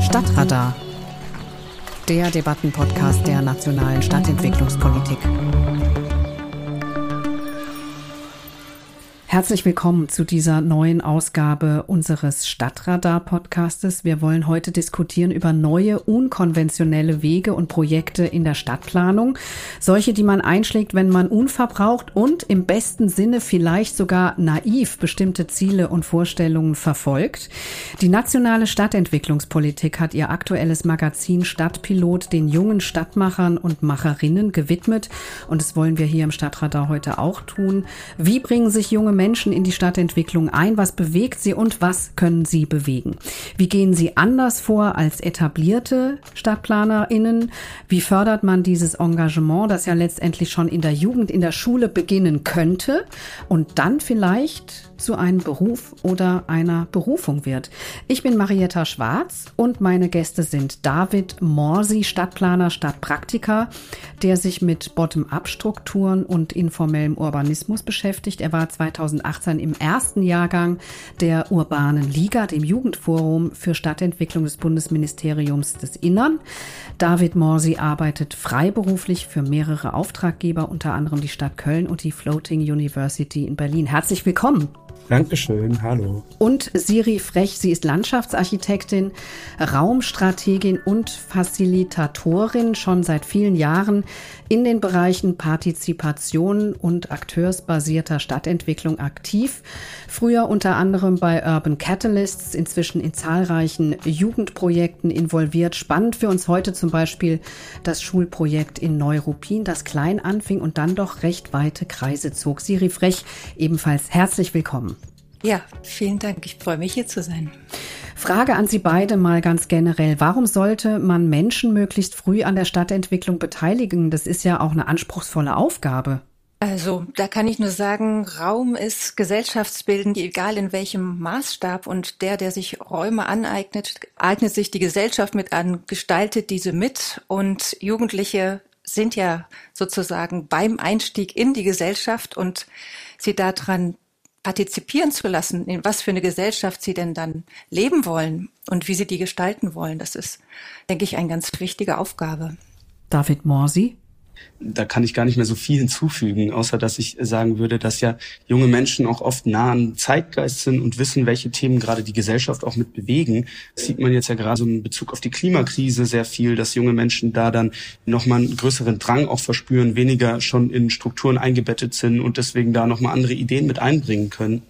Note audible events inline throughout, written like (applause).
Stadtradar, der Debattenpodcast der nationalen Stadtentwicklungspolitik. Herzlich willkommen zu dieser neuen Ausgabe unseres Stadtradar-Podcastes. Wir wollen heute diskutieren über neue, unkonventionelle Wege und Projekte in der Stadtplanung. Solche, die man einschlägt, wenn man unverbraucht und im besten Sinne vielleicht sogar naiv bestimmte Ziele und Vorstellungen verfolgt. Die nationale Stadtentwicklungspolitik hat ihr aktuelles Magazin Stadtpilot den jungen Stadtmachern und Macherinnen gewidmet. Und das wollen wir hier im Stadtradar heute auch tun. Wie bringen sich junge Menschen Menschen in die Stadtentwicklung ein? Was bewegt sie und was können sie bewegen? Wie gehen sie anders vor als etablierte StadtplanerInnen? Wie fördert man dieses Engagement, das ja letztendlich schon in der Jugend, in der Schule beginnen könnte und dann vielleicht zu einem Beruf oder einer Berufung wird. Ich bin Marietta Schwarz und meine Gäste sind David Morsi, Stadtplaner, Stadtpraktiker, der sich mit Bottom-up-Strukturen und informellem Urbanismus beschäftigt. Er war 2018 im ersten Jahrgang der Urbanen Liga, dem Jugendforum für Stadtentwicklung des Bundesministeriums des Innern. David Morsi arbeitet freiberuflich für mehrere Auftraggeber, unter anderem die Stadt Köln und die Floating University in Berlin. Herzlich willkommen. Dankeschön, hallo. Und Siri Frech, sie ist Landschaftsarchitektin, Raumstrategin und Facilitatorin schon seit vielen Jahren in den Bereichen Partizipation und akteursbasierter Stadtentwicklung aktiv. Früher unter anderem bei Urban Catalysts, inzwischen in zahlreichen Jugendprojekten involviert. Spannend für uns heute zum Beispiel das Schulprojekt in Neuruppin, das klein anfing und dann doch recht weite Kreise zog. Siri Frech, ebenfalls herzlich willkommen. Ja, vielen Dank. Ich freue mich hier zu sein. Frage an Sie beide mal ganz generell. Warum sollte man Menschen möglichst früh an der Stadtentwicklung beteiligen? Das ist ja auch eine anspruchsvolle Aufgabe. Also, da kann ich nur sagen, Raum ist gesellschaftsbildend, egal in welchem Maßstab. Und der, der sich Räume aneignet, eignet sich die Gesellschaft mit an, gestaltet diese mit. Und Jugendliche sind ja sozusagen beim Einstieg in die Gesellschaft und sie daran partizipieren zu lassen, in was für eine Gesellschaft sie denn dann leben wollen und wie sie die gestalten wollen. Das ist, denke ich, eine ganz wichtige Aufgabe. David Morsi? Da kann ich gar nicht mehr so viel hinzufügen, außer dass ich sagen würde, dass ja junge Menschen auch oft nah an Zeitgeist sind und wissen, welche Themen gerade die Gesellschaft auch mit bewegen. Das sieht man jetzt ja gerade so in Bezug auf die Klimakrise sehr viel, dass junge Menschen da dann nochmal einen größeren Drang auch verspüren, weniger schon in Strukturen eingebettet sind und deswegen da nochmal andere Ideen mit einbringen können.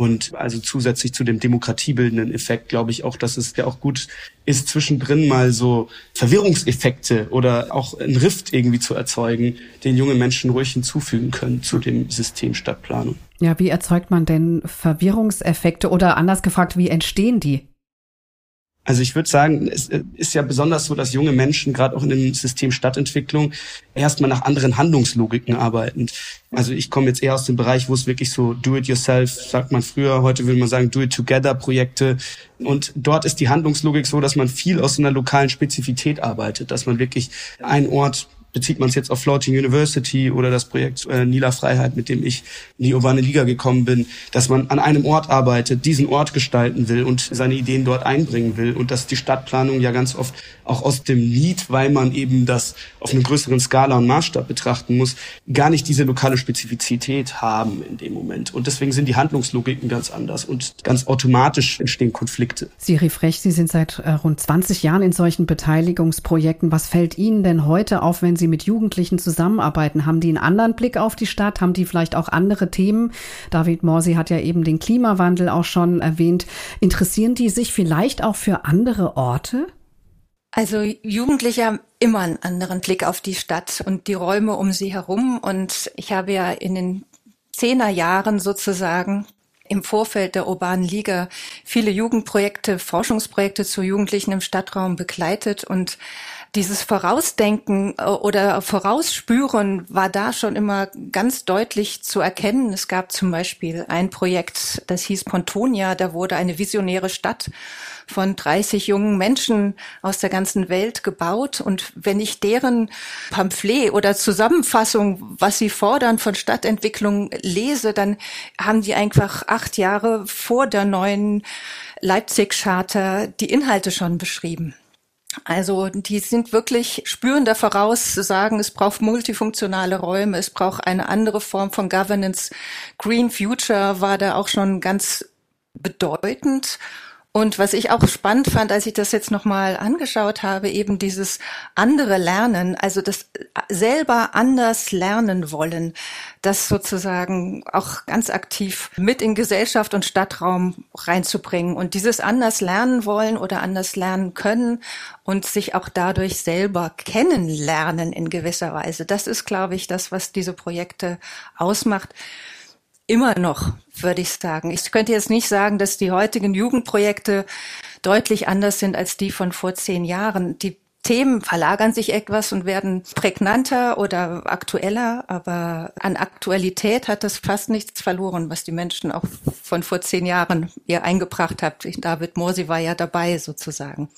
Und also zusätzlich zu dem demokratiebildenden Effekt glaube ich auch, dass es ja auch gut ist, zwischendrin mal so Verwirrungseffekte oder auch ein Rift irgendwie zu erzeugen, den junge Menschen ruhig hinzufügen können zu dem System Stadtplanung. Ja, wie erzeugt man denn Verwirrungseffekte oder anders gefragt, wie entstehen die? Also ich würde sagen, es äh, ist ja besonders so, dass junge Menschen gerade auch in dem System Stadtentwicklung erstmal nach anderen Handlungslogiken arbeiten. Also ich komme jetzt eher aus dem Bereich, wo es wirklich so Do-it-yourself, sagt man früher, heute will man sagen Do-it-together-Projekte. Und dort ist die Handlungslogik so, dass man viel aus einer lokalen Spezifität arbeitet, dass man wirklich einen Ort bezieht man es jetzt auf Floating University oder das Projekt äh, Nila Freiheit, mit dem ich in die urbane Liga gekommen bin, dass man an einem Ort arbeitet, diesen Ort gestalten will und seine Ideen dort einbringen will und dass die Stadtplanung ja ganz oft auch aus dem Lied, weil man eben das auf einem größeren Skala und Maßstab betrachten muss, gar nicht diese lokale Spezifizität haben in dem Moment. Und deswegen sind die Handlungslogiken ganz anders und ganz automatisch entstehen Konflikte. Siri Frech, Sie sind seit äh, rund 20 Jahren in solchen Beteiligungsprojekten. Was fällt Ihnen denn heute auf, wenn Sie mit Jugendlichen zusammenarbeiten? Haben die einen anderen Blick auf die Stadt? Haben die vielleicht auch andere Themen? David Morsi hat ja eben den Klimawandel auch schon erwähnt. Interessieren die sich vielleicht auch für andere Orte? Also Jugendliche haben immer einen anderen Blick auf die Stadt und die Räume um sie herum. Und ich habe ja in den Zehnerjahren sozusagen im Vorfeld der Urbanen Liga viele Jugendprojekte, Forschungsprojekte zu Jugendlichen im Stadtraum begleitet und dieses Vorausdenken äh, oder Vorausspüren war da schon immer ganz deutlich zu erkennen. Es gab zum Beispiel ein Projekt, das hieß Pontonia, da wurde eine visionäre Stadt von 30 jungen Menschen aus der ganzen Welt gebaut. Und wenn ich deren Pamphlet oder Zusammenfassung, was sie fordern von Stadtentwicklung lese, dann haben die einfach acht Jahre vor der neuen Leipzig-Charta die Inhalte schon beschrieben. Also die sind wirklich spüren da voraus, zu sagen, es braucht multifunktionale Räume, es braucht eine andere Form von Governance. Green Future war da auch schon ganz bedeutend. Und was ich auch spannend fand, als ich das jetzt nochmal angeschaut habe, eben dieses andere Lernen, also das selber anders lernen wollen, das sozusagen auch ganz aktiv mit in Gesellschaft und Stadtraum reinzubringen und dieses anders lernen wollen oder anders lernen können und sich auch dadurch selber kennenlernen in gewisser Weise. Das ist, glaube ich, das, was diese Projekte ausmacht immer noch, würde ich sagen. Ich könnte jetzt nicht sagen, dass die heutigen Jugendprojekte deutlich anders sind als die von vor zehn Jahren. Die Themen verlagern sich etwas und werden prägnanter oder aktueller, aber an Aktualität hat das fast nichts verloren, was die Menschen auch von vor zehn Jahren ihr eingebracht hat. David Morsi war ja dabei sozusagen.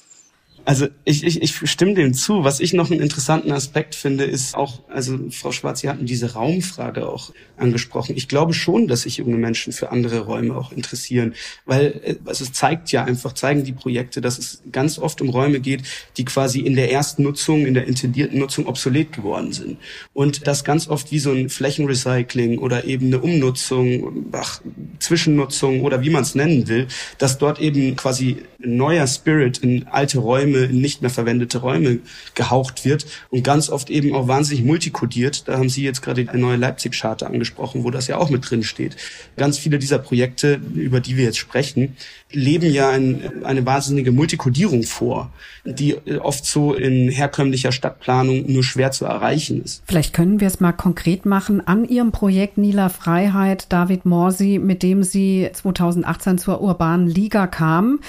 Also ich, ich, ich stimme dem zu. Was ich noch einen interessanten Aspekt finde, ist auch, also Frau Schwarz, Sie hatten diese Raumfrage auch angesprochen. Ich glaube schon, dass sich junge Menschen für andere Räume auch interessieren, weil äh, also es zeigt ja einfach, zeigen die Projekte, dass es ganz oft um Räume geht, die quasi in der ersten Nutzung, in der intendierten Nutzung obsolet geworden sind. Und das ganz oft wie so ein Flächenrecycling oder eben eine Umnutzung, ach, Zwischennutzung oder wie man es nennen will, dass dort eben quasi neuer Spirit in alte Räume in nicht mehr verwendete Räume gehaucht wird und ganz oft eben auch wahnsinnig multikodiert. Da haben Sie jetzt gerade die neue Leipzig-Charta angesprochen, wo das ja auch mit drin steht. Ganz viele dieser Projekte, über die wir jetzt sprechen, leben ja ein, eine wahnsinnige Multikodierung vor, die oft so in herkömmlicher Stadtplanung nur schwer zu erreichen ist. Vielleicht können wir es mal konkret machen an Ihrem Projekt Nila Freiheit, David Morsi, mit dem Sie 2018 zur urbanen Liga kamen.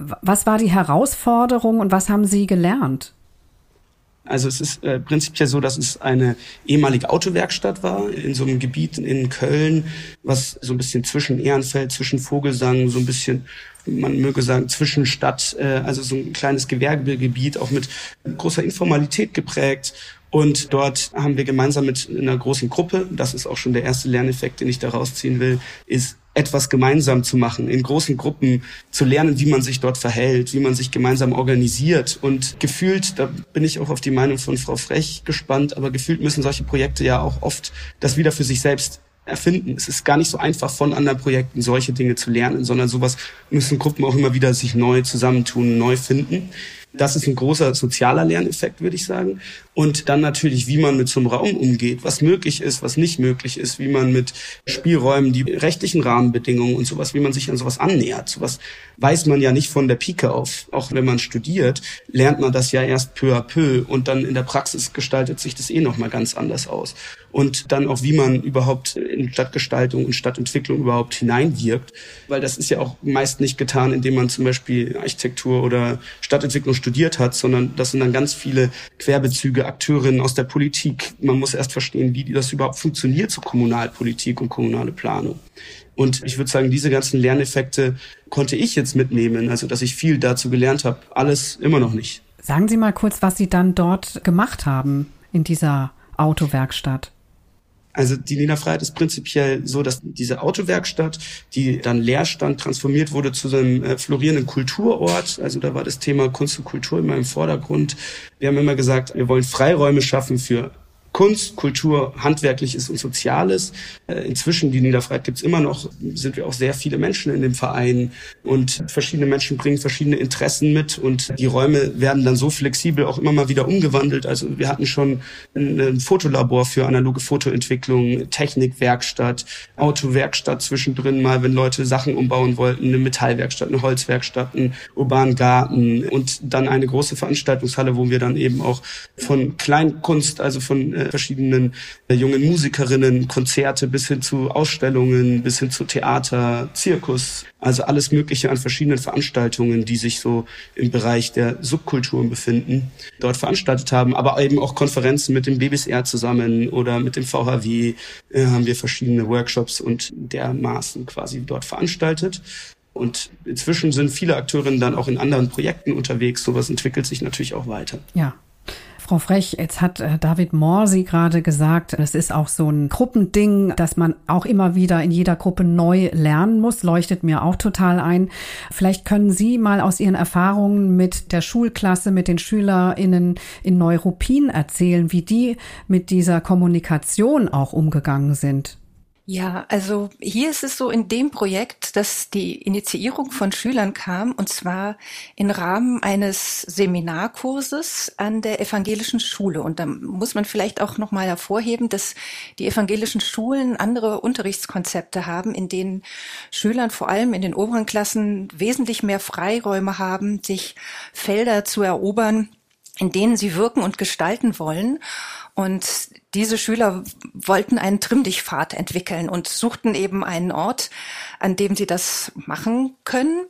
Was war die Herausforderung und was haben Sie gelernt? Also es ist äh, prinzipiell so, dass es eine ehemalige Autowerkstatt war in so einem Gebiet in Köln, was so ein bisschen zwischen Ehrenfeld, zwischen Vogelsang, so ein bisschen, man möge sagen, zwischen Stadt, äh, also so ein kleines Gewerbegebiet, auch mit großer Informalität geprägt. Und dort haben wir gemeinsam mit einer großen Gruppe, das ist auch schon der erste Lerneffekt, den ich da rausziehen will, ist etwas gemeinsam zu machen, in großen Gruppen zu lernen, wie man sich dort verhält, wie man sich gemeinsam organisiert. Und gefühlt, da bin ich auch auf die Meinung von Frau Frech gespannt, aber gefühlt müssen solche Projekte ja auch oft das wieder für sich selbst erfinden. Es ist gar nicht so einfach von anderen Projekten solche Dinge zu lernen, sondern sowas müssen Gruppen auch immer wieder sich neu zusammentun, neu finden. Das ist ein großer sozialer Lerneffekt, würde ich sagen. Und dann natürlich, wie man mit so einem Raum umgeht, was möglich ist, was nicht möglich ist, wie man mit Spielräumen, die rechtlichen Rahmenbedingungen und sowas, wie man sich an sowas annähert. Sowas weiß man ja nicht von der Pike auf. Auch wenn man studiert, lernt man das ja erst peu à peu und dann in der Praxis gestaltet sich das eh nochmal ganz anders aus. Und dann auch, wie man überhaupt in Stadtgestaltung und Stadtentwicklung überhaupt hineinwirkt, weil das ist ja auch meist nicht getan, indem man zum Beispiel Architektur oder Stadtentwicklung studiert hat, sondern das sind dann ganz viele Querbezüge, Akteurinnen aus der Politik. Man muss erst verstehen, wie das überhaupt funktioniert, so Kommunalpolitik und kommunale Planung. Und ich würde sagen, diese ganzen Lerneffekte konnte ich jetzt mitnehmen, also dass ich viel dazu gelernt habe, alles immer noch nicht. Sagen Sie mal kurz, was Sie dann dort gemacht haben in dieser Autowerkstatt. Also die Niederfreiheit ist prinzipiell so, dass diese Autowerkstatt, die dann leer stand, transformiert wurde zu einem äh, florierenden Kulturort. Also da war das Thema Kunst und Kultur immer im Vordergrund. Wir haben immer gesagt, wir wollen Freiräume schaffen für Kunst, Kultur, Handwerkliches und Soziales. Äh, inzwischen, die Niederfreiheit gibt's immer noch, sind wir auch sehr viele Menschen in dem Verein und verschiedene Menschen bringen verschiedene Interessen mit und die Räume werden dann so flexibel auch immer mal wieder umgewandelt. Also wir hatten schon ein Fotolabor für analoge Fotoentwicklung, Technikwerkstatt, Autowerkstatt zwischendrin mal, wenn Leute Sachen umbauen wollten, eine Metallwerkstatt, eine Holzwerkstatt, einen urbanen Garten und dann eine große Veranstaltungshalle, wo wir dann eben auch von Kleinkunst, also von äh, verschiedenen äh, jungen Musikerinnen, Konzerte bis hin zu Ausstellungen, bis hin zu Theater, Zirkus, also alles Mögliche an verschiedenen Veranstaltungen, die sich so im Bereich der Subkulturen befinden, dort veranstaltet haben, aber eben auch Konferenzen mit dem BBSR zusammen oder mit dem VHW äh, haben wir verschiedene Workshops und dermaßen quasi dort veranstaltet. Und inzwischen sind viele Akteurinnen dann auch in anderen Projekten unterwegs. Sowas entwickelt sich natürlich auch weiter. Ja, Frau Frech, jetzt hat äh, David Morsi gerade gesagt, es ist auch so ein Gruppending, dass man auch immer wieder in jeder Gruppe neu lernen muss, leuchtet mir auch total ein. Vielleicht können Sie mal aus Ihren Erfahrungen mit der Schulklasse, mit den SchülerInnen in Neuruppin erzählen, wie die mit dieser Kommunikation auch umgegangen sind. Ja, also hier ist es so in dem Projekt, dass die Initiierung von Schülern kam und zwar im Rahmen eines Seminarkurses an der evangelischen Schule. Und da muss man vielleicht auch nochmal hervorheben, dass die evangelischen Schulen andere Unterrichtskonzepte haben, in denen Schülern vor allem in den oberen Klassen wesentlich mehr Freiräume haben, sich Felder zu erobern, in denen sie wirken und gestalten wollen. Und diese Schüler wollten einen Trimmdichtpfad entwickeln und suchten eben einen Ort, an dem sie das machen können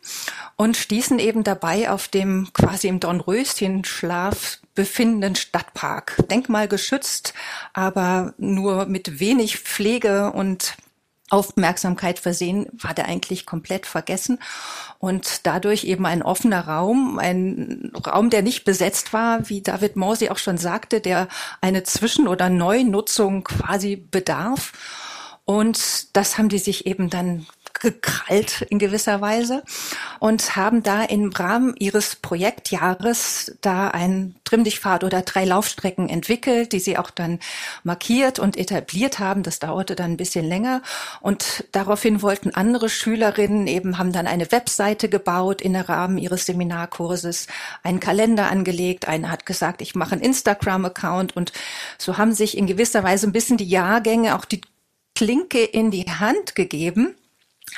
und stießen eben dabei auf dem quasi im Dornröschenschlaf befindenden Stadtpark. Denkmalgeschützt, aber nur mit wenig Pflege und Aufmerksamkeit versehen, war der eigentlich komplett vergessen und dadurch eben ein offener Raum, ein Raum, der nicht besetzt war, wie David Morsi auch schon sagte, der eine Zwischen- oder Neunutzung quasi bedarf. Und das haben die sich eben dann gekrallt in gewisser Weise und haben da im Rahmen ihres Projektjahres da einen Trimmdichtpfad oder drei Laufstrecken entwickelt, die sie auch dann markiert und etabliert haben. Das dauerte dann ein bisschen länger und daraufhin wollten andere Schülerinnen eben, haben dann eine Webseite gebaut in der Rahmen ihres Seminarkurses, einen Kalender angelegt. Eine hat gesagt, ich mache einen Instagram-Account und so haben sich in gewisser Weise ein bisschen die Jahrgänge auch die Klinke in die Hand gegeben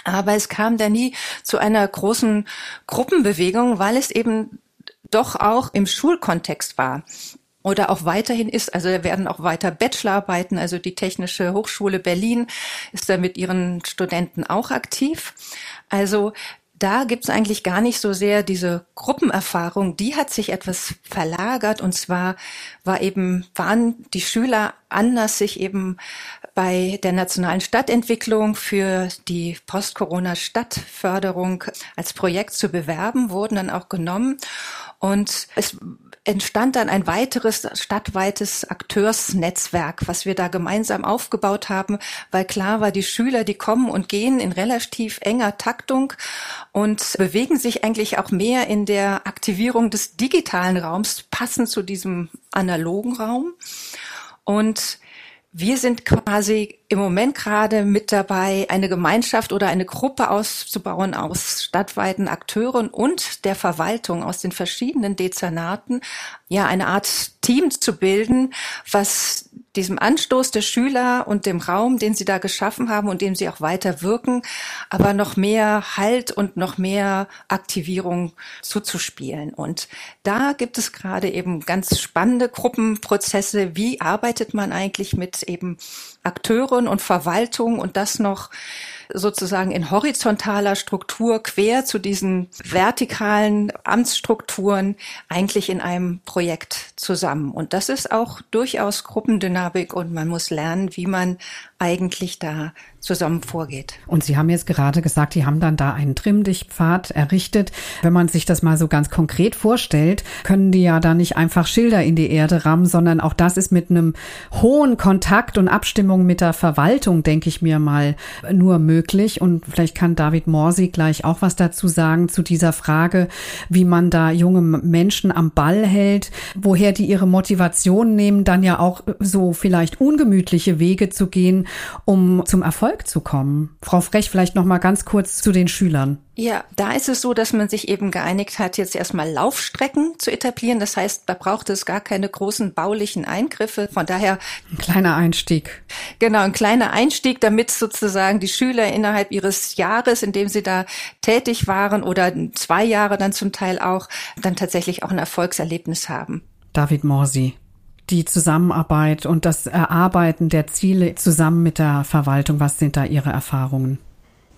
aber es kam da nie zu einer großen Gruppenbewegung, weil es eben doch auch im Schulkontext war oder auch weiterhin ist. Also werden auch weiter Bachelorarbeiten. Also die Technische Hochschule Berlin ist da mit ihren Studenten auch aktiv. Also da gibt's eigentlich gar nicht so sehr diese Gruppenerfahrung, die hat sich etwas verlagert und zwar war eben, waren die Schüler anders sich eben bei der nationalen Stadtentwicklung für die Post-Corona-Stadtförderung als Projekt zu bewerben, wurden dann auch genommen und es entstand dann ein weiteres stadtweites Akteursnetzwerk, was wir da gemeinsam aufgebaut haben, weil klar war, die Schüler, die kommen und gehen in relativ enger Taktung und bewegen sich eigentlich auch mehr in der Aktivierung des digitalen Raums, passend zu diesem analogen Raum. Und wir sind quasi im Moment gerade mit dabei, eine Gemeinschaft oder eine Gruppe auszubauen aus stadtweiten Akteuren und der Verwaltung aus den verschiedenen Dezernaten, ja, eine Art Team zu bilden, was diesem Anstoß der Schüler und dem Raum, den sie da geschaffen haben und dem sie auch weiter wirken, aber noch mehr Halt und noch mehr Aktivierung zuzuspielen. Und da gibt es gerade eben ganz spannende Gruppenprozesse. Wie arbeitet man eigentlich mit eben Akteuren und Verwaltung und das noch sozusagen in horizontaler Struktur quer zu diesen vertikalen Amtsstrukturen eigentlich in einem Projekt zusammen. Und das ist auch durchaus Gruppendynamik und man muss lernen, wie man eigentlich da zusammen vorgeht. Und Sie haben jetzt gerade gesagt, die haben dann da einen Trimmdichtpfad errichtet. Wenn man sich das mal so ganz konkret vorstellt, können die ja da nicht einfach Schilder in die Erde rammen, sondern auch das ist mit einem hohen Kontakt und Abstimmung mit der Verwaltung, denke ich mir mal, nur möglich. Und vielleicht kann David Morsi gleich auch was dazu sagen zu dieser Frage, wie man da junge Menschen am Ball hält, woher die ihre Motivation nehmen, dann ja auch so vielleicht ungemütliche Wege zu gehen, um zum Erfolg zu kommen. Frau Frech, vielleicht noch mal ganz kurz zu den Schülern. Ja, da ist es so, dass man sich eben geeinigt hat, jetzt erstmal Laufstrecken zu etablieren. Das heißt, da braucht es gar keine großen baulichen Eingriffe. Von daher. Ein kleiner Einstieg. Genau, ein kleiner Einstieg, damit sozusagen die Schüler innerhalb ihres Jahres, in dem sie da tätig waren oder zwei Jahre dann zum Teil auch, dann tatsächlich auch ein Erfolgserlebnis haben. David Morsi die Zusammenarbeit und das Erarbeiten der Ziele zusammen mit der Verwaltung? Was sind da Ihre Erfahrungen?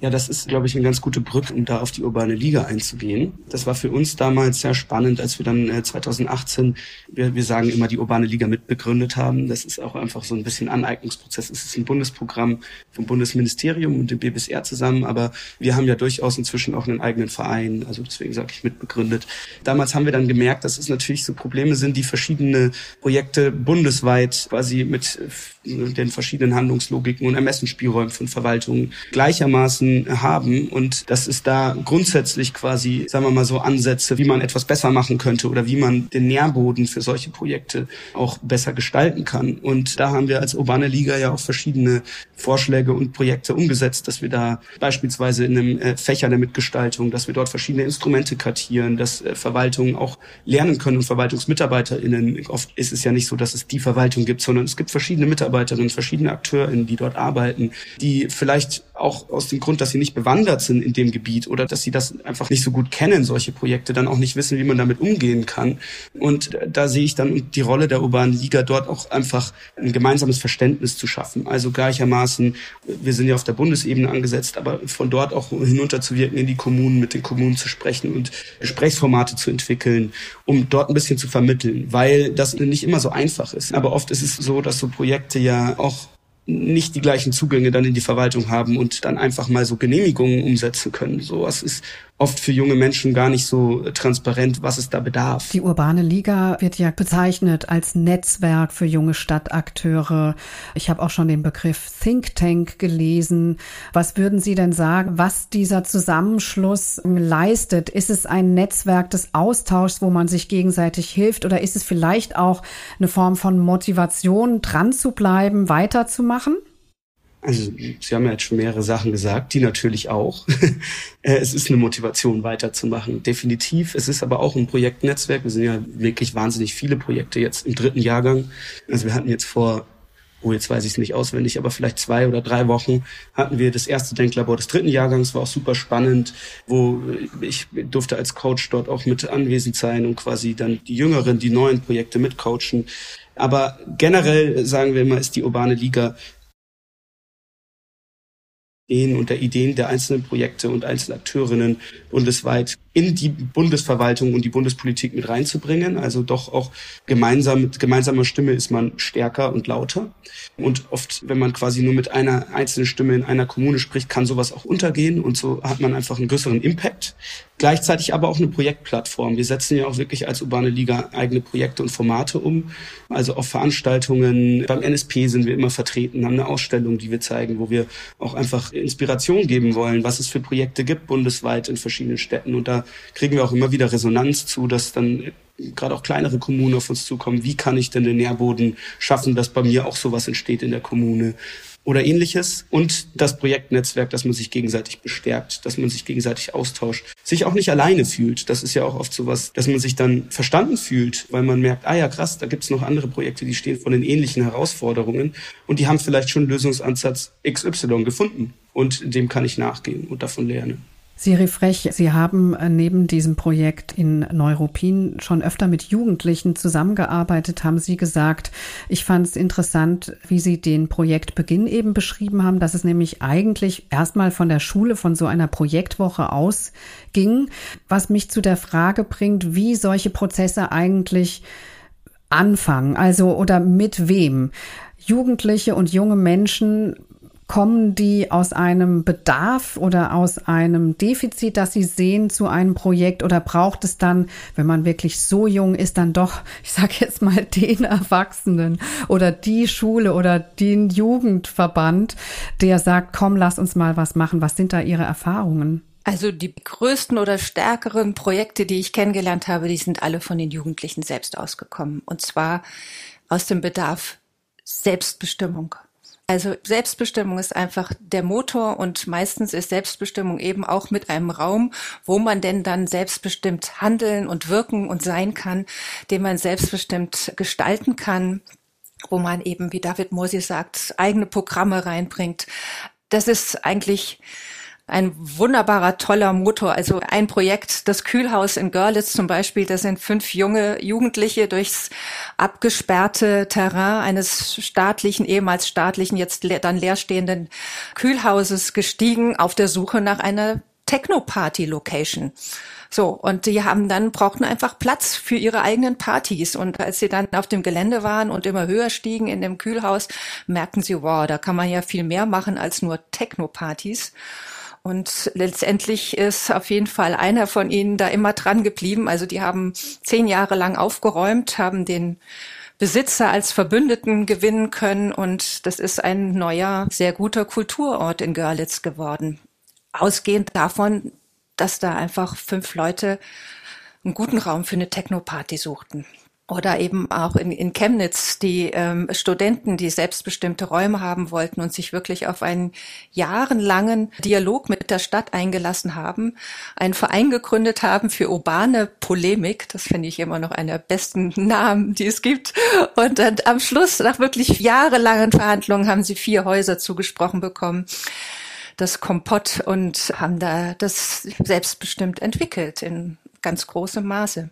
Ja, das ist, glaube ich, eine ganz gute Brücke, um da auf die urbane Liga einzugehen. Das war für uns damals sehr spannend, als wir dann 2018, äh, wir, wir sagen immer, die urbane Liga mitbegründet haben. Das ist auch einfach so ein bisschen Aneignungsprozess. Es ist ein Bundesprogramm vom Bundesministerium und dem BBSR zusammen, aber wir haben ja durchaus inzwischen auch einen eigenen Verein, also deswegen sage ich mitbegründet. Damals haben wir dann gemerkt, dass es natürlich so Probleme sind, die verschiedene Projekte bundesweit quasi mit den verschiedenen Handlungslogiken und Ermessensspielräumen von Verwaltungen gleichermaßen haben und dass es da grundsätzlich quasi, sagen wir mal so, Ansätze, wie man etwas besser machen könnte oder wie man den Nährboden für solche Projekte auch besser gestalten kann. Und da haben wir als Urbane Liga ja auch verschiedene Vorschläge und Projekte umgesetzt, dass wir da beispielsweise in einem äh, Fächer der Mitgestaltung, dass wir dort verschiedene Instrumente kartieren, dass äh, Verwaltungen auch lernen können und VerwaltungsmitarbeiterInnen. Oft ist es ja nicht so, dass es die Verwaltung gibt, sondern es gibt verschiedene Mitarbeiter Mitarbeiterinnen, verschiedene AkteurInnen, die dort arbeiten, die vielleicht auch aus dem Grund, dass sie nicht bewandert sind in dem Gebiet oder dass sie das einfach nicht so gut kennen, solche Projekte, dann auch nicht wissen, wie man damit umgehen kann. Und da sehe ich dann die Rolle der urbanen Liga dort auch einfach ein gemeinsames Verständnis zu schaffen. Also gleichermaßen, wir sind ja auf der Bundesebene angesetzt, aber von dort auch hinunterzuwirken in die Kommunen, mit den Kommunen zu sprechen und Gesprächsformate zu entwickeln, um dort ein bisschen zu vermitteln, weil das nicht immer so einfach ist. Aber oft ist es so, dass so Projekte ja auch nicht die gleichen Zugänge dann in die Verwaltung haben und dann einfach mal so Genehmigungen umsetzen können. Sowas ist oft für junge Menschen gar nicht so transparent, was es da bedarf. Die Urbane Liga wird ja bezeichnet als Netzwerk für junge Stadtakteure. Ich habe auch schon den Begriff Think Tank gelesen. Was würden Sie denn sagen, was dieser Zusammenschluss leistet? Ist es ein Netzwerk des Austauschs, wo man sich gegenseitig hilft oder ist es vielleicht auch eine Form von Motivation, dran zu bleiben, weiterzumachen? Also Sie haben ja jetzt schon mehrere Sachen gesagt, die natürlich auch. (laughs) Äh, es ist eine Motivation weiterzumachen, definitiv. Es ist aber auch ein Projektnetzwerk. Wir sind ja wirklich wahnsinnig viele Projekte jetzt im dritten Jahrgang. Also wir hatten jetzt vor, oh jetzt weiß ich es nicht auswendig, aber vielleicht zwei oder drei Wochen hatten wir das erste Denklabor des dritten Jahrgangs, war auch super spannend, wo ich durfte als Coach dort auch mit anwesend sein und quasi dann die jüngeren, die neuen Projekte mitcoachen. Aber generell sagen wir immer, ist die urbane Liga Ideen und der Ideen der einzelnen Projekte und einzelnen Akteurinnen bundesweit in die Bundesverwaltung und die Bundespolitik mit reinzubringen. Also doch auch gemeinsam, mit gemeinsamer Stimme ist man stärker und lauter. Und oft, wenn man quasi nur mit einer einzelnen Stimme in einer Kommune spricht, kann sowas auch untergehen und so hat man einfach einen größeren Impact. Gleichzeitig aber auch eine Projektplattform. Wir setzen ja auch wirklich als Urbane Liga eigene Projekte und Formate um. Also auf Veranstaltungen. Beim NSP sind wir immer vertreten, haben eine Ausstellung, die wir zeigen, wo wir auch einfach Inspiration geben wollen, was es für Projekte gibt bundesweit in verschiedenen Städten. Und da kriegen wir auch immer wieder Resonanz zu, dass dann gerade auch kleinere Kommunen auf uns zukommen. Wie kann ich denn den Nährboden schaffen, dass bei mir auch sowas entsteht in der Kommune? Oder ähnliches und das Projektnetzwerk, dass man sich gegenseitig bestärkt, dass man sich gegenseitig austauscht, sich auch nicht alleine fühlt. Das ist ja auch oft sowas, dass man sich dann verstanden fühlt, weil man merkt, ah ja krass, da gibt's noch andere Projekte, die stehen vor den ähnlichen Herausforderungen und die haben vielleicht schon Lösungsansatz XY gefunden und dem kann ich nachgehen und davon lernen. Siri Frech, Sie haben äh, neben diesem Projekt in Neuruppin schon öfter mit Jugendlichen zusammengearbeitet, haben Sie gesagt. Ich fand es interessant, wie Sie den Projektbeginn eben beschrieben haben, dass es nämlich eigentlich erstmal von der Schule, von so einer Projektwoche ausging, was mich zu der Frage bringt, wie solche Prozesse eigentlich anfangen, also oder mit wem. Jugendliche und junge Menschen Kommen die aus einem Bedarf oder aus einem Defizit, das sie sehen zu einem Projekt oder braucht es dann, wenn man wirklich so jung ist, dann doch, ich sage jetzt mal, (laughs) den Erwachsenen oder die Schule oder den Jugendverband, der sagt, komm, lass uns mal was machen. Was sind da Ihre Erfahrungen? Also die größten oder stärkeren Projekte, die ich kennengelernt habe, die sind alle von den Jugendlichen selbst ausgekommen. Und zwar aus dem Bedarf Selbstbestimmung. Also Selbstbestimmung ist einfach der Motor und meistens ist Selbstbestimmung eben auch mit einem Raum, wo man denn dann selbstbestimmt handeln und wirken und sein kann, den man selbstbestimmt gestalten kann, wo man eben, wie David Morsi sagt, eigene Programme reinbringt. Das ist eigentlich ein wunderbarer, toller Motor. Also ein Projekt, das Kühlhaus in Görlitz zum Beispiel, da sind fünf junge Jugendliche durchs abgesperrte Terrain eines staatlichen, ehemals staatlichen, jetzt dann leerstehenden Kühlhauses gestiegen auf der Suche nach einer Techno-Party-Location. So, und die haben dann, brauchten einfach Platz für ihre eigenen Partys. Und als sie dann auf dem Gelände waren und immer höher stiegen in dem Kühlhaus, merkten sie, wow, da kann man ja viel mehr machen als nur Techno-Partys. Und letztendlich ist auf jeden Fall einer von ihnen da immer dran geblieben. Also die haben zehn Jahre lang aufgeräumt, haben den Besitzer als Verbündeten gewinnen können und das ist ein neuer, sehr guter Kulturort in Görlitz geworden. Ausgehend davon, dass da einfach fünf Leute einen guten Raum für eine Techno-Party suchten. Oder eben auch in, in Chemnitz die ähm, Studenten, die selbstbestimmte Räume haben wollten und sich wirklich auf einen jahrelangen Dialog mit der Stadt eingelassen haben, einen Verein gegründet haben für urbane Polemik. Das finde ich immer noch einer der besten (laughs) Namen, die es gibt. Und dann am Schluss, nach wirklich jahrelangen Verhandlungen, haben sie vier Häuser zugesprochen bekommen das Kompott und haben da das selbstbestimmt entwickelt in ganz großem Maße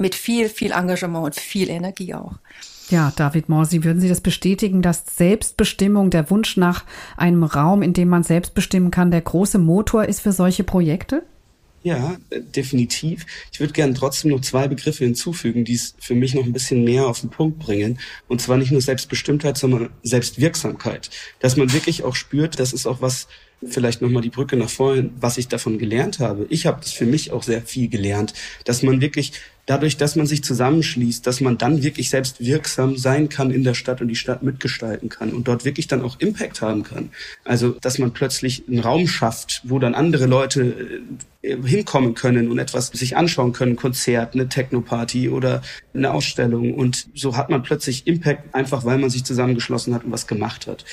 mit viel, viel Engagement und viel Energie auch. Ja, David Morsi, würden Sie das bestätigen, dass Selbstbestimmung, der Wunsch nach einem Raum, in dem man selbst bestimmen kann, der große Motor ist für solche Projekte? Ja, äh, definitiv. Ich würde gerne trotzdem noch zwei Begriffe hinzufügen, die es für mich noch ein bisschen mehr auf den Punkt bringen. Und zwar nicht nur Selbstbestimmtheit, sondern Selbstwirksamkeit. Dass man wirklich auch spürt, das ist auch was, vielleicht nochmal die Brücke nach vorhin, was ich davon gelernt habe. Ich habe das für mich auch sehr viel gelernt, dass man wirklich dadurch, dass man sich zusammenschließt, dass man dann wirklich selbst wirksam sein kann in der Stadt und die Stadt mitgestalten kann und dort wirklich dann auch Impact haben kann. Also, dass man plötzlich einen Raum schafft, wo dann andere Leute äh, hinkommen können und etwas sich anschauen können, Konzert, eine Techno-Party oder eine Ausstellung und so hat man plötzlich Impact einfach, weil man sich zusammengeschlossen hat und was gemacht hat.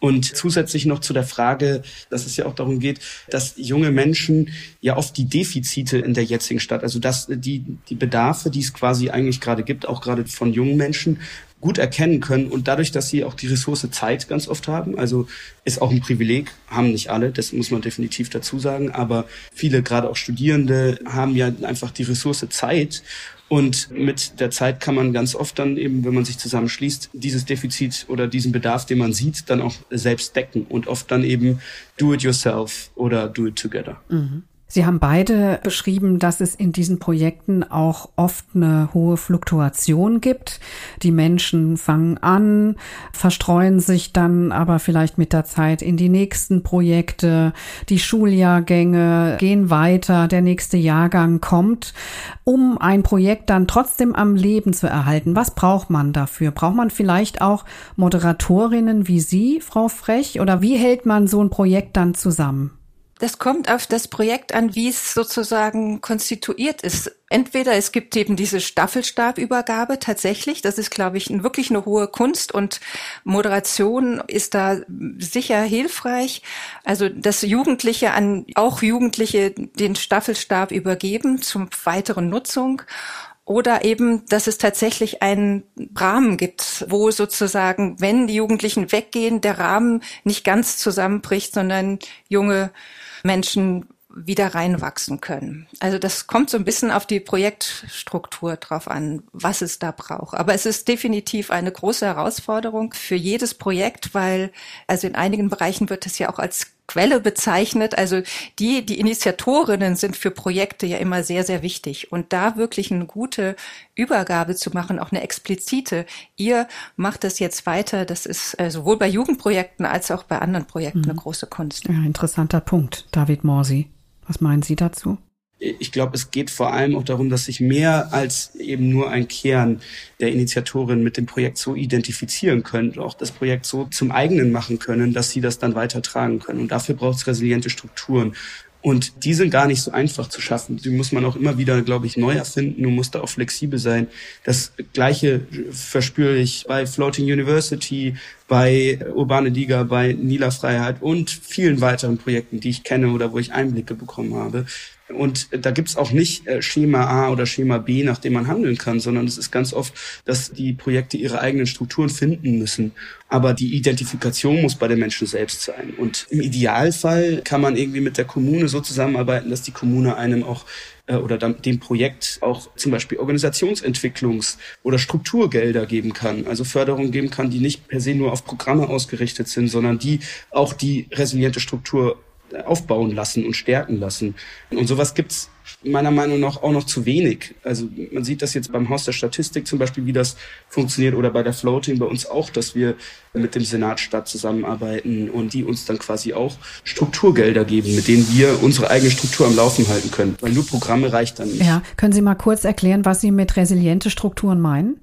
Und zusätzlich noch zu der Frage, dass es ja auch darum geht, dass junge Menschen ja oft die Defizite in der jetzigen Stadt, also dass die, die Bedarfe, die es quasi eigentlich gerade gibt, auch gerade von jungen Menschen, gut erkennen können und dadurch, dass sie auch die Ressource Zeit ganz oft haben, also ist auch ein Privileg, haben nicht alle, das muss man definitiv dazu sagen, aber viele, gerade auch Studierende, haben ja einfach die Ressource Zeit und mit der Zeit kann man ganz oft dann eben, wenn man sich zusammenschließt, dieses Defizit oder diesen Bedarf, den man sieht, dann auch selbst decken und oft dann eben do it yourself oder do it together. Mhm. Sie haben beide beschrieben, dass es in diesen Projekten auch oft eine hohe Fluktuation gibt. Die Menschen fangen an, verstreuen sich dann aber vielleicht mit der Zeit in die nächsten Projekte. Die Schuljahrgänge gehen weiter, der nächste Jahrgang kommt. Um ein Projekt dann trotzdem am Leben zu erhalten, was braucht man dafür? Braucht man vielleicht auch Moderatorinnen wie Sie, Frau Frech? Oder wie hält man so ein Projekt dann zusammen? Das kommt auf das Projekt an, wie es sozusagen konstituiert ist. Entweder es gibt eben diese Staffelstabübergabe tatsächlich, das ist, glaube ich, wirklich eine hohe Kunst und Moderation ist da sicher hilfreich. Also, dass Jugendliche an, auch Jugendliche den Staffelstab übergeben zum weiteren Nutzung oder eben, dass es tatsächlich einen Rahmen gibt, wo sozusagen, wenn die Jugendlichen weggehen, der Rahmen nicht ganz zusammenbricht, sondern junge Menschen wieder reinwachsen können. Also das kommt so ein bisschen auf die Projektstruktur drauf an, was es da braucht. Aber es ist definitiv eine große Herausforderung für jedes Projekt, weil also in einigen Bereichen wird es ja auch als Quelle bezeichnet. Also die, die Initiatorinnen sind für Projekte ja immer sehr, sehr wichtig. Und da wirklich eine gute Übergabe zu machen, auch eine explizite, ihr macht das jetzt weiter, das ist äh, sowohl bei Jugendprojekten als auch bei anderen Projekten mhm. eine große Kunst. Ja, interessanter Punkt, David Morsi. Was meinen Sie dazu? Ich glaube, es geht vor allem auch darum, dass sich mehr als eben nur ein Kern der Initiatorin mit dem Projekt so identifizieren können, auch das Projekt so zum eigenen machen können, dass sie das dann weitertragen können. Und dafür braucht es resiliente Strukturen. Und die sind gar nicht so einfach zu schaffen. Die muss man auch immer wieder, glaube ich, neu erfinden und muss da auch flexibel sein. Das Gleiche verspüre ich bei Floating University, bei Urbane Liga, bei Nila Freiheit und vielen weiteren Projekten, die ich kenne oder wo ich Einblicke bekommen habe Und da gibt's auch nicht äh, Schema A oder Schema B, nach dem man handeln kann, sondern es ist ganz oft, dass die Projekte ihre eigenen Strukturen finden müssen. Aber die Identifikation muss bei den Menschen selbst sein. Und im Idealfall kann man irgendwie mit der Kommune so zusammenarbeiten, dass die Kommune einem auch äh, oder dem Projekt auch zum Beispiel Organisationsentwicklungs- oder Strukturgelder geben kann, also Förderung geben kann, die nicht per se nur auf Programme ausgerichtet sind, sondern die auch die resiliente Struktur aufbauen lassen und stärken lassen. Und sowas gibt's meiner Meinung nach auch noch zu wenig. Also man sieht das jetzt beim Haus der Statistik zum Beispiel, wie das funktioniert oder bei der Floating bei uns auch, dass wir mit dem Senatstadt zusammenarbeiten und die uns dann quasi auch Strukturgelder geben, mit denen wir unsere eigene Struktur am Laufen halten können. Weil nur Programme reicht dann nicht. Ja, können Sie mal kurz erklären, was Sie mit resiliente Strukturen meinen?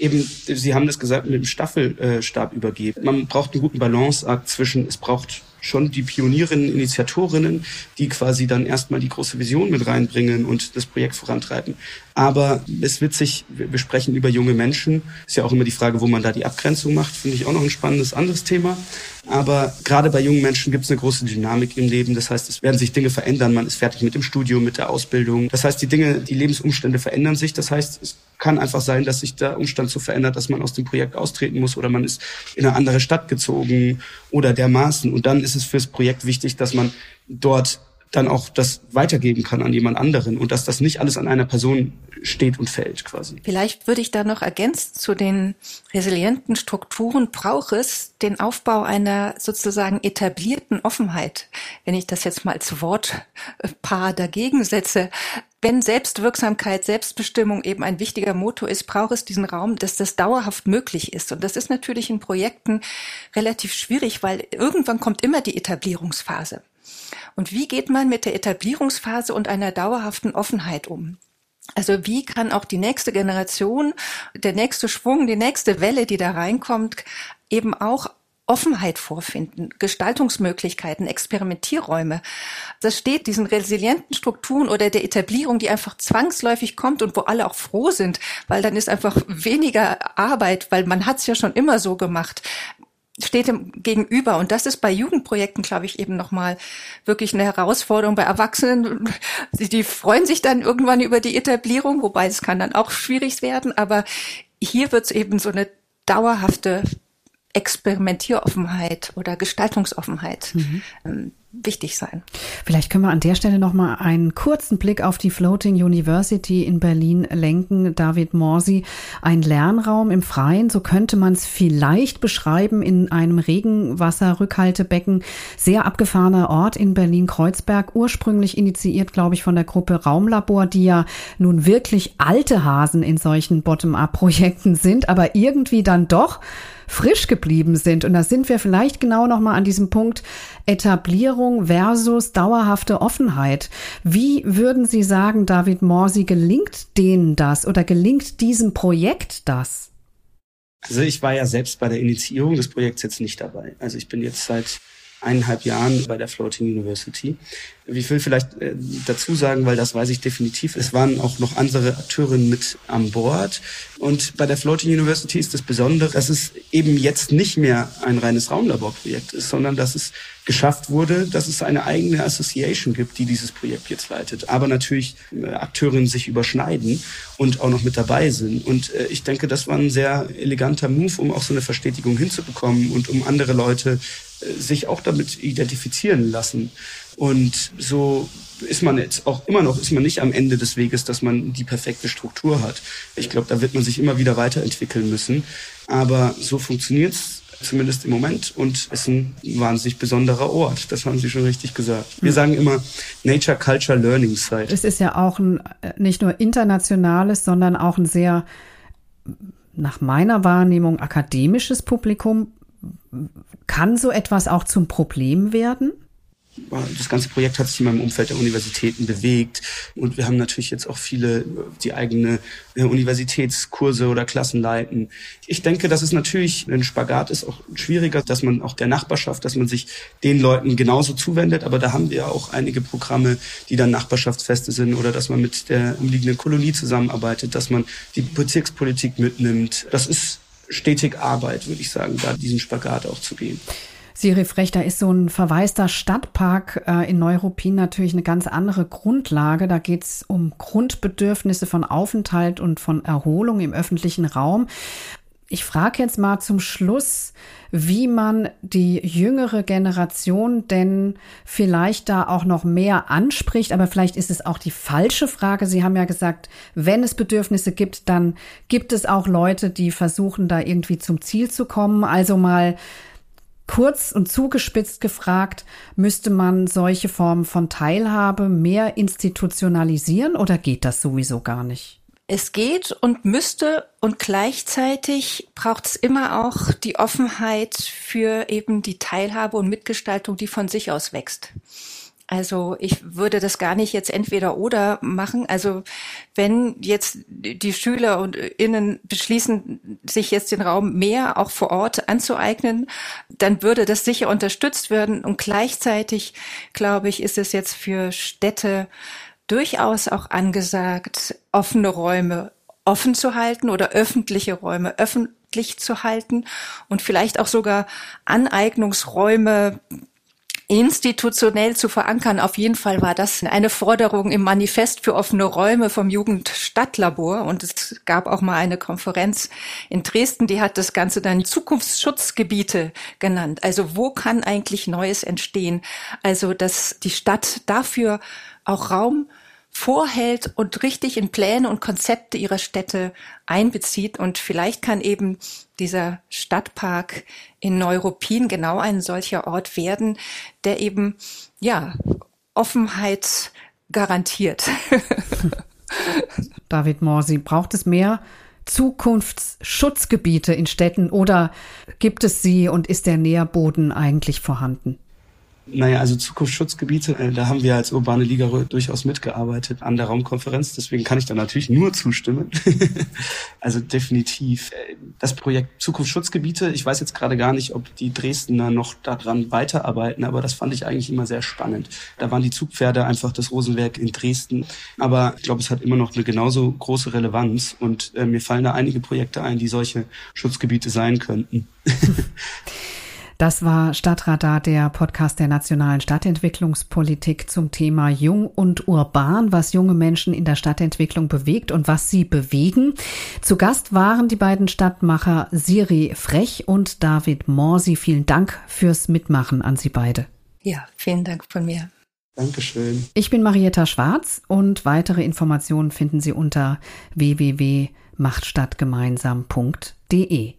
eben, Sie haben das gesagt, mit dem Staffelstab übergeben. Man braucht einen guten Balanceakt zwischen, es braucht schon die Pionierinnen, Initiatorinnen, die quasi dann erstmal die große Vision mit reinbringen und das Projekt vorantreiben. Aber es wird sich, wir sprechen über junge Menschen, ist ja auch immer die Frage, wo man da die Abgrenzung macht, finde ich auch noch ein spannendes anderes Thema. Aber gerade bei jungen Menschen gibt es eine große Dynamik im Leben. Das heißt, es werden sich Dinge verändern. Man ist fertig mit dem Studium, mit der Ausbildung. Das heißt, die Dinge, die Lebensumstände verändern sich. Das heißt, es kann einfach sein, dass sich der Umstand so verändert, dass man aus dem Projekt austreten muss oder man ist in eine andere Stadt gezogen oder dermaßen. Und dann ist es fürs Projekt wichtig, dass man dort dann auch das weitergeben kann an jemand anderen und dass das nicht alles an einer Person steht und fällt quasi. Vielleicht würde ich da noch ergänzen zu den resilienten Strukturen braucht es den Aufbau einer sozusagen etablierten Offenheit. Wenn ich das jetzt mal als Wortpaar dagegen setze, wenn Selbstwirksamkeit, Selbstbestimmung eben ein wichtiger Motor ist, braucht es diesen Raum, dass das dauerhaft möglich ist. Und das ist natürlich in Projekten relativ schwierig, weil irgendwann kommt immer die Etablierungsphase. Und wie geht man mit der Etablierungsphase und einer dauerhaften Offenheit um? Also wie kann auch die nächste Generation, der nächste Schwung, die nächste Welle, die da reinkommt, eben auch Offenheit vorfinden, Gestaltungsmöglichkeiten, Experimentierräume. Das steht diesen resilienten Strukturen oder der Etablierung, die einfach zwangsläufig kommt und wo alle auch froh sind, weil dann ist einfach weniger Arbeit, weil man hat es ja schon immer so gemacht steht dem gegenüber. Und das ist bei Jugendprojekten, glaube ich, eben nochmal wirklich eine Herausforderung. Bei Erwachsenen, die, freuen sich dann irgendwann über die Etablierung, wobei es kann dann auch schwierig werden. Aber hier wird es eben so eine dauerhafte Experimentieroffenheit oder Gestaltungsoffenheit mhm. ähm, wichtig sein. Vielleicht können wir an der Stelle noch mal einen kurzen Blick auf die Floating University in Berlin lenken. David Morsi, ein Lernraum im Freien, so könnte man es vielleicht beschreiben, in einem Regenwasserrückhaltebecken. Sehr abgefahrener Ort in Berlin-Kreuzberg, ursprünglich initiiert, glaube ich, von der Gruppe Raumlabor, die ja nun wirklich alte Hasen in solchen Bottom-up-Projekten sind, aber irgendwie dann doch frisch geblieben sind. Und da sind wir vielleicht genau noch mal an diesem Punkt Etablierung versus dauerhafte Offenheit. Wie würden Sie sagen, David Morsi, gelingt denen das oder gelingt diesem Projekt das? Also ich war ja selbst bei der Initiierung des Projekts jetzt nicht dabei. Also ich bin jetzt seit eineinhalb Jahren bei der Floating University. Ich will vielleicht äh, dazu sagen, weil das weiß ich definitiv, es waren auch noch andere Akteurinnen mit an Bord. Und bei der Floating University ist das Besondere, dass es eben jetzt nicht mehr ein reines Raumlaborprojekt ist, sondern dass es geschafft wurde, dass es eine eigene Association gibt, die dieses Projekt jetzt leitet. Aber natürlich äh, Akteurinnen sich überschneiden und auch noch mit dabei sind. Und äh, ich denke, das war ein sehr eleganter Move, um auch so eine Verstetigung hinzubekommen und um andere Leute sich auch damit identifizieren lassen. Und so ist man jetzt auch immer noch, ist man nicht am Ende des Weges, dass man die perfekte Struktur hat. Ich glaube, da wird man sich immer wieder weiterentwickeln müssen. Aber so funktioniert's zumindest im Moment und ist ein wahnsinnig besonderer Ort. Das haben Sie schon richtig gesagt. Wir hm. sagen immer Nature Culture Learning Site. Es ist ja auch ein nicht nur internationales, sondern auch ein sehr nach meiner Wahrnehmung akademisches Publikum kann so etwas auch zum Problem werden? das ganze Projekt hat sich in meinem Umfeld der Universitäten bewegt und wir haben natürlich jetzt auch viele, die eigene äh, Universitätskurse oder Klassen leiten. Ich denke, dass es natürlich ein Spagat ist, auch schwieriger, dass man auch der Nachbarschaft, dass man sich den Leuten genauso zuwendet, aber da haben wir auch einige Programme, die dann Nachbarschaftsfeste sind oder dass man mit der umliegenden Kolonie zusammenarbeitet, dass man die Bezirkspolitik mitnimmt. Das ist stetig Arbeit, würde ich sagen, da diesen Spagat auch zu gehen. Siri Frech, da ist so ein verwaister Stadtpark äh, in Neuruppin natürlich eine ganz andere Grundlage. Da geht es um Grundbedürfnisse von Aufenthalt und von Erholung im öffentlichen Raum. Ich frage jetzt mal zum Schluss, wie man die jüngere Generation denn vielleicht da auch noch mehr anspricht, aber vielleicht ist es auch die falsche Frage. Sie haben ja gesagt, wenn es Bedürfnisse gibt, dann gibt es auch Leute, die versuchen, da irgendwie zum Ziel zu kommen. Also mal Kurz und zugespitzt gefragt, müsste man solche Formen von Teilhabe mehr institutionalisieren oder geht das sowieso gar nicht? Es geht und müsste und gleichzeitig braucht es immer auch die Offenheit für eben die Teilhabe und Mitgestaltung, die von sich aus wächst. Also ich würde das gar nicht jetzt entweder oder machen. Also wenn jetzt die Schüler und Innen beschließen, sich jetzt den Raum mehr auch vor Ort anzueignen, dann würde das sicher unterstützt werden. Und gleichzeitig, glaube ich, ist es jetzt für Städte durchaus auch angesagt, offene Räume offen zu halten oder öffentliche Räume öffentlich zu halten und vielleicht auch sogar Aneignungsräume institutionell zu verankern. Auf jeden Fall war das eine Forderung im Manifest für offene Räume vom Jugendstadtlabor. Und es gab auch mal eine Konferenz in Dresden, die hat das Ganze dann Zukunftsschutzgebiete genannt. Also wo kann eigentlich Neues entstehen? Also, dass die Stadt dafür auch Raum vorhält und richtig in Pläne und Konzepte ihrer Städte einbezieht. Und vielleicht kann eben dieser Stadtpark in Neuruppin genau ein solcher Ort werden, der eben, ja, Offenheit garantiert. (laughs) David Morsi, braucht es mehr Zukunftsschutzgebiete in Städten oder gibt es sie und ist der Nährboden eigentlich vorhanden? Naja, also Zukunftsschutzgebiete, äh, da haben wir als urbane Liga durchaus mitgearbeitet an der Raumkonferenz. Deswegen kann ich da natürlich nur zustimmen. (laughs) also definitiv. Äh, das Projekt Zukunftsschutzgebiete, ich weiß jetzt gerade gar nicht, ob die Dresdner noch daran weiterarbeiten, aber das fand ich eigentlich immer sehr spannend. Da waren die Zugpferde einfach das Rosenwerk in Dresden. Aber ich glaube, es hat immer noch eine genauso große Relevanz und äh, mir fallen da einige Projekte ein, die solche Schutzgebiete sein könnten. (laughs) Das war Stadtradar, der Podcast der nationalen Stadtentwicklungspolitik zum Thema Jung und Urban, was junge Menschen in der Stadtentwicklung bewegt und was sie bewegen. Zu Gast waren die beiden Stadtmacher Siri Frech und David Morsi. Vielen Dank fürs Mitmachen an Sie beide. Ja, vielen Dank von mir. Dankeschön. Ich bin Marietta Schwarz und weitere Informationen finden Sie unter www.machtstadtgemeinsam.de.